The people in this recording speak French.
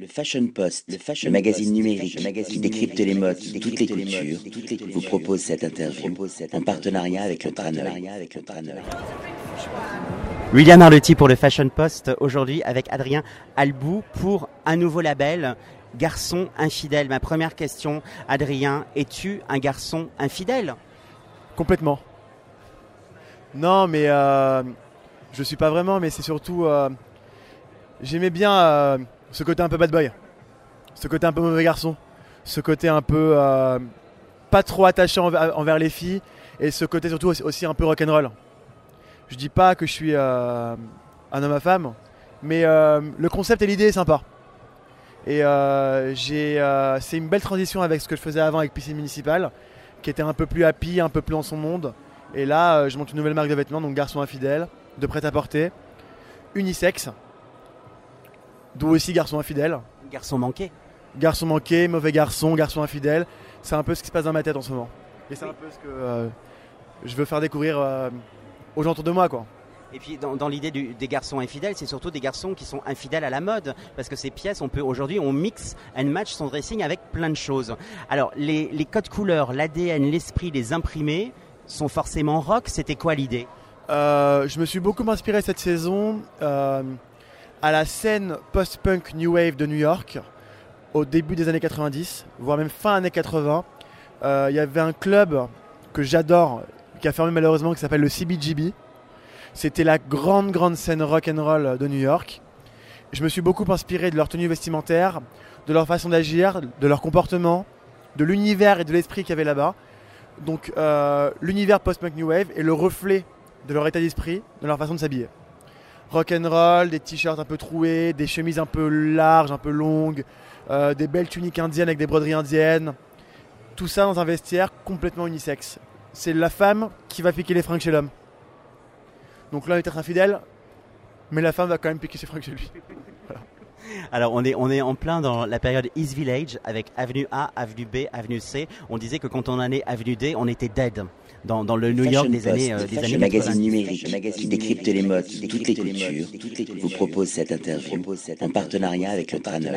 Le Fashion Post, le, fashion magazine numérique qui décrypte les modes de toutes les cultures, vous propose cette interview en partenariat avec le Traneur. William Arlotti pour le Fashion Post, aujourd'hui avec Adrien Albou pour un nouveau label, Garçon infidèle. Ma première question, Adrien, es-tu un garçon infidèle? Complètement. Non, mais euh, je suis pas vraiment, mais c'est surtout. euh, J'aimais bien euh, ce côté un peu bad boy, ce côté un peu mauvais garçon, ce côté un peu euh, pas trop attachant envers, envers les filles, et ce côté surtout aussi, un peu rock'n'roll. Je dis pas que je suis euh, un homme à femme, mais euh, le concept et l'idée est sympa. Et euh, euh, c'est une belle transition avec ce que je faisais avant avec Piscine Municipale, qui était un peu plus happy, un peu plus dans son monde. Et là, euh, je monte une nouvelle marque de vêtements, donc garçon infidèle, de prêt-à-porter, unisexe, d'où aussi garçon infidèle. Garçon manqué Garçon manqué, mauvais garçon, garçon infidèle, c'est un peu ce qui se passe dans ma tête en ce moment. Et c'est un peu ce que euh, je veux faire découvrir euh, aux gens autour de moi, quoi. Et puis dans, dans l'idée des garçons infidèles, c'est surtout des garçons qui sont infidèles à la mode, parce que ces pièces, on peut aujourd'hui, on mixe and match son dressing avec plein de choses. Alors les, les codes couleurs, l'ADN, l'esprit, les imprimés sont forcément rock. C'était quoi l'idée? Euh, je me suis beaucoup inspiré cette saison à la scène post-punk New Wave de New York au début des années 90, voire même fin années 80. Euh, Il y avait un club que j'adore, qui a fermé malheureusement, qui s'appelle le CBGB. C'était la grande, grande scène rock and roll de New York. Je me suis beaucoup inspiré de leur tenue vestimentaire, de leur façon d'agir, de leur comportement, de l'univers et de l'esprit qu'il y avait là-bas. Donc euh, l'univers post-punk New Wave est le reflet de leur état d'esprit, de leur façon de s'habiller. Rock and roll, des t-shirts un peu troués, des chemises un peu larges, un peu longues, euh, des belles tuniques indiennes avec des broderies indiennes. Tout ça dans un vestiaire complètement unisexe. C'est la femme qui va piquer les fringues chez l'homme. Donc l'homme est peut-être infidèle, mais la femme va quand même piquer ses fringues chez lui. Alors on est on est en plein dans la période East Village avec avenue A, avenue B, avenue C. On disait que quand on allait avenue D, on était dead dans, dans le New York Fashion des Post, années euh, des années magazine 90. numérique qui décrypte les modes de toutes les cultures, vous propose cette interview en partenariat avec le Traneur.